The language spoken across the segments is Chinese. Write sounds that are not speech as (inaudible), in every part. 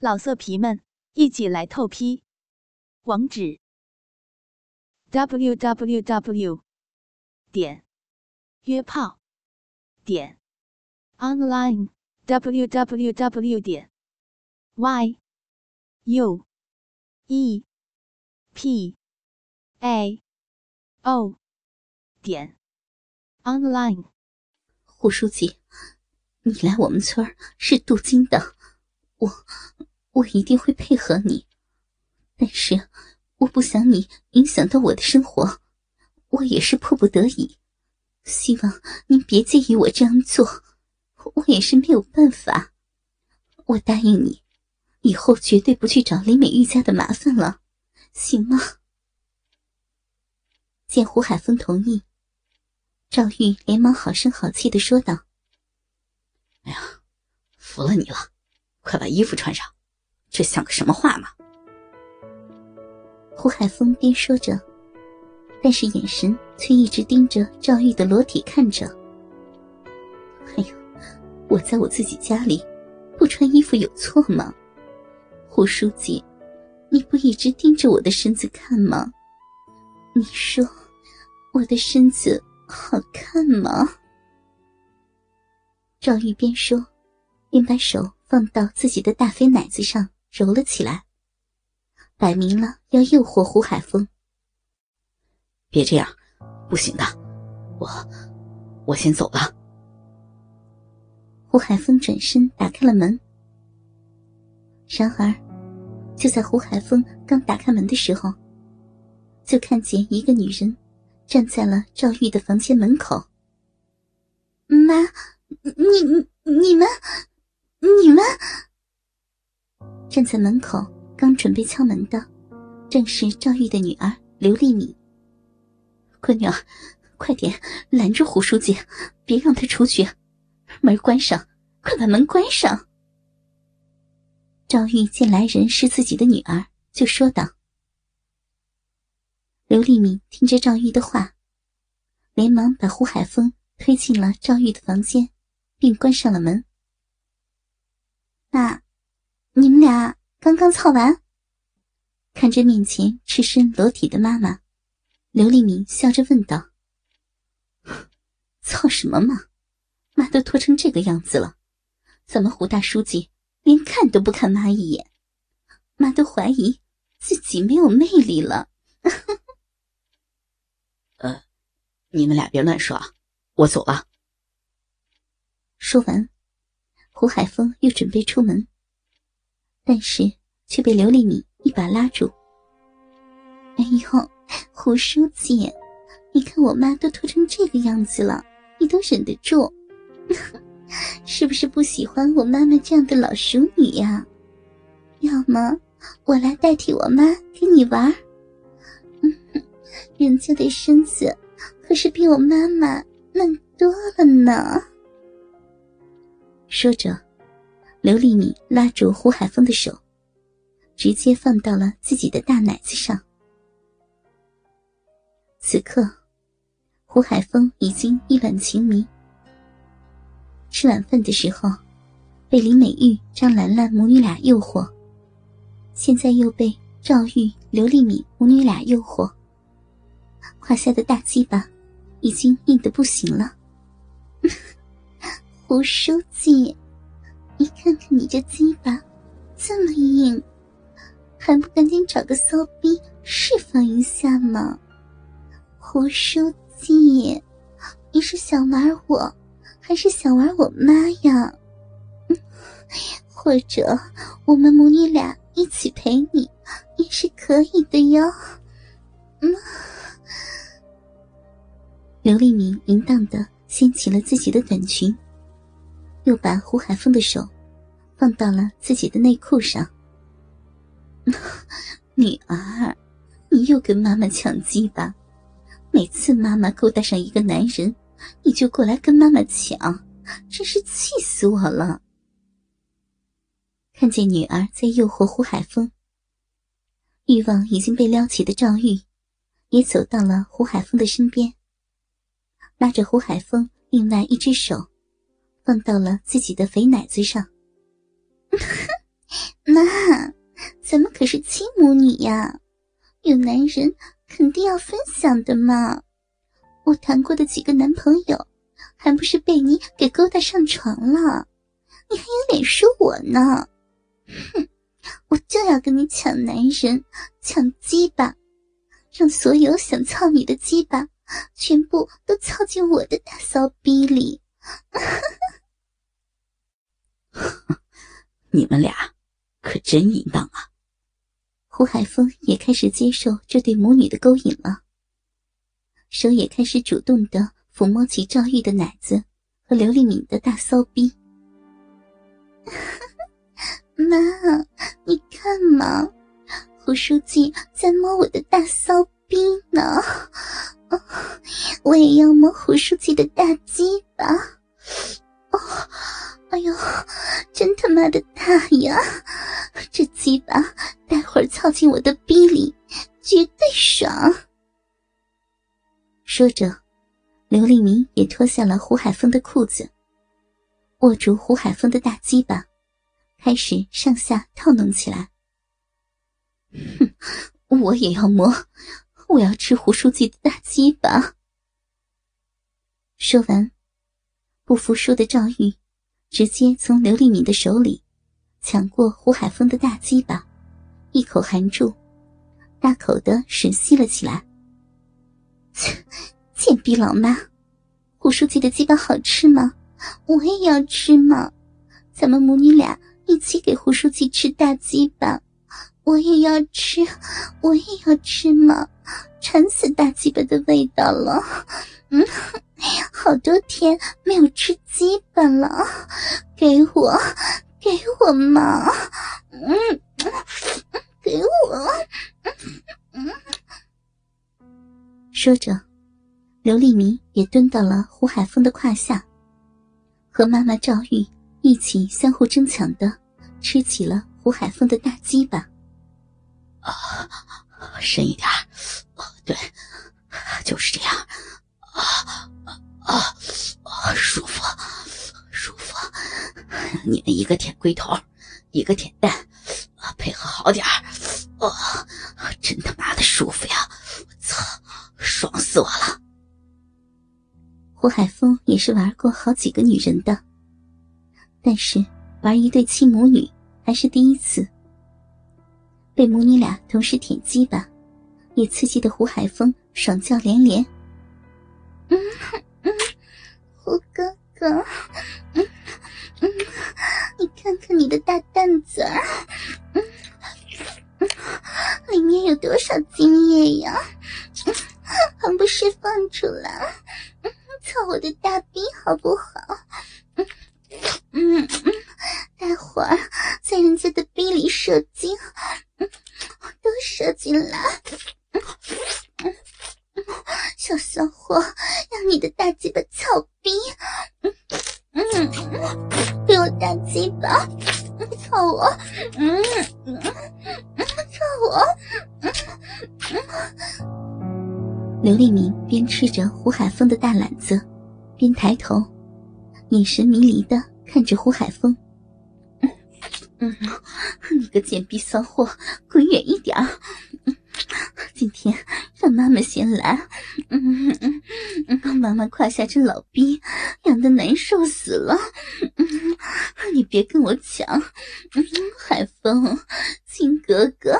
老色皮们，一起来透批！网址：w w w 点约炮点 online w w w 点 y u e p a o 点 online。胡书记，你来我们村是镀金的，我。我一定会配合你，但是我不想你影响到我的生活，我也是迫不得已。希望您别介意我这样做，我也是没有办法。我答应你，以后绝对不去找李美玉家的麻烦了，行吗？见胡海峰同意，赵玉连忙好声好气的说道：“哎呀，服了你了，快把衣服穿上。”这像个什么话吗？胡海峰边说着，但是眼神却一直盯着赵玉的裸体看着。哎呦，我在我自己家里不穿衣服有错吗？胡书记，你不一直盯着我的身子看吗？你说我的身子好看吗？赵玉边说边把手放到自己的大肥奶子上。揉了起来，摆明了要诱惑胡海峰。别这样，不行的，我我先走了。胡海峰转身打开了门，然而就在胡海峰刚打开门的时候，就看见一个女人站在了赵玉的房间门口。妈，你你们你们。站在门口，刚准备敲门的，正是赵玉的女儿刘丽敏。闺女，快点拦住胡书记，别让他出去！门关上，快把门关上！赵玉见来人是自己的女儿，就说道。刘丽敏听着赵玉的话，连忙把胡海峰推进了赵玉的房间，并关上了门。那。你们俩刚刚操完，看着面前赤身裸体的妈妈，刘立明笑着问道：“操什么嘛，妈都脱成这个样子了，咱们胡大书记连看都不看妈一眼，妈都怀疑自己没有魅力了。(laughs) ”呃，你们俩别乱说啊，我走了。说完，胡海峰又准备出门。但是却被刘丽敏一把拉住。哎呦，胡书记，你看我妈都脱成这个样子了，你都忍得住，(laughs) 是不是不喜欢我妈妈这样的老熟女呀？要么我来代替我妈跟你玩？人家的身子可是比我妈妈嫩多了呢。说着。刘丽敏拉住胡海峰的手，直接放到了自己的大奶子上。此刻，胡海峰已经意乱情迷。吃晚饭的时候，被林美玉、张兰兰母女俩诱惑，现在又被赵玉、刘丽敏母女俩诱惑，胯下的大鸡巴已经硬得不行了。(laughs) 胡书记。你看看你这鸡巴，这么硬，还不赶紧找个骚逼释放一下吗？胡书记，你是想玩我，还是想玩我妈呀？嗯 (laughs) 或者我们母女俩一起陪你，也是可以的哟。嗯。刘立明淫荡的掀起了自己的短裙。又把胡海峰的手放到了自己的内裤上。(laughs) 女儿，你又跟妈妈抢鸡巴，每次妈妈勾搭上一个男人，你就过来跟妈妈抢，真是气死我了。看见女儿在诱惑胡海峰，欲望已经被撩起的赵玉，也走到了胡海峰的身边，拉着胡海峰另外一只手。放到了自己的肥奶子上，(laughs) 妈，咱们可是亲母女呀，有男人肯定要分享的嘛。我谈过的几个男朋友，还不是被你给勾搭上床了？你还有脸说我呢？哼，我就要跟你抢男人，抢鸡巴，让所有想操你的鸡巴，全部都操进我的大骚逼里。(laughs) 你们俩可真淫荡啊！胡海峰也开始接受这对母女的勾引了，手也开始主动的抚摸起赵玉的奶子和刘丽敏的大骚逼。(laughs) 妈，你看嘛，胡书记在摸我的大骚逼呢，(laughs) 我也要摸胡书记的大鸡巴。哦，哎呦，真他妈的大呀！这鸡巴待会儿操进我的逼里，绝对爽。说着，刘丽明也脱下了胡海峰的裤子，握住胡海峰的大鸡巴，开始上下套弄起来。哼，我也要摸，我要吃胡书记的大鸡巴。说完。不服输的赵玉，直接从刘丽敏的手里抢过胡海峰的大鸡巴，一口含住，大口的吮吸了起来。(laughs) 贱逼老妈，胡书记的鸡巴好吃吗？我也要吃嘛！咱们母女俩一起给胡书记吃大鸡巴，我也要吃，我也要吃嘛！馋死大鸡巴的味道了，嗯。好多天没有吃鸡巴了，给我，给我嘛！嗯，给我。说着，刘丽明也蹲到了胡海峰的胯下，和妈妈赵玉一起相互争抢的吃起了胡海峰的大鸡巴。啊，深一点。你们一个舔龟头，一个舔蛋，配合好点。哦，真他妈的舒服呀！我操，爽死我了！胡海峰也是玩过好几个女人的，但是玩一对亲母女还是第一次。被母女俩同时舔鸡巴，也刺激的胡海峰爽叫连连。(laughs) 嗯。胡哥哥，嗯，(laughs) 射精，都射进来。小骚货，让你的大鸡巴操逼！嗯嗯，给我大鸡巴，操我！嗯嗯，操我！嗯嗯。刘立明边吃着胡海峰的大篮子，边抬头，眼神迷离的看着胡海峰。嗯，你个贱逼骚货，滚远一点！今天让妈妈先来，嗯嗯嗯，妈妈胯下这老逼痒的难受死了，嗯，你别跟我抢，嗯，海风，亲哥哥，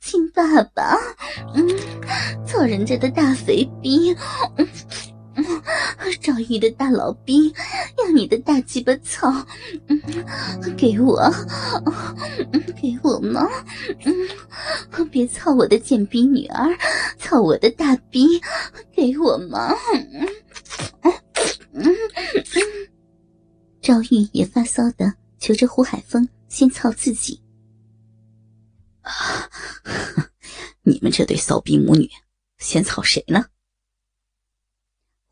亲爸爸，嗯，操人家的大肥逼，嗯。赵玉的大老逼，要你的大鸡巴操，给我，给我吗？嗯，别操我的贱逼女儿，操我的大逼，给我吗？赵玉也发骚的求着胡海峰先操自己。(laughs) 你们这对骚逼母女，先操谁呢？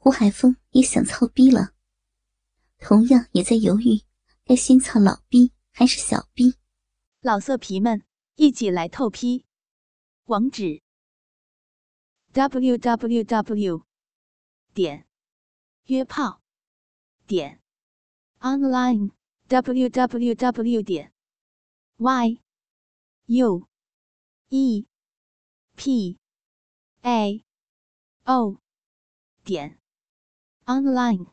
胡海峰也想操逼了，同样也在犹豫，该先操老逼还是小逼。老色皮们，一起来透批！网址：w w w 点约炮点 online w w w 点 y u e p a o 点 online。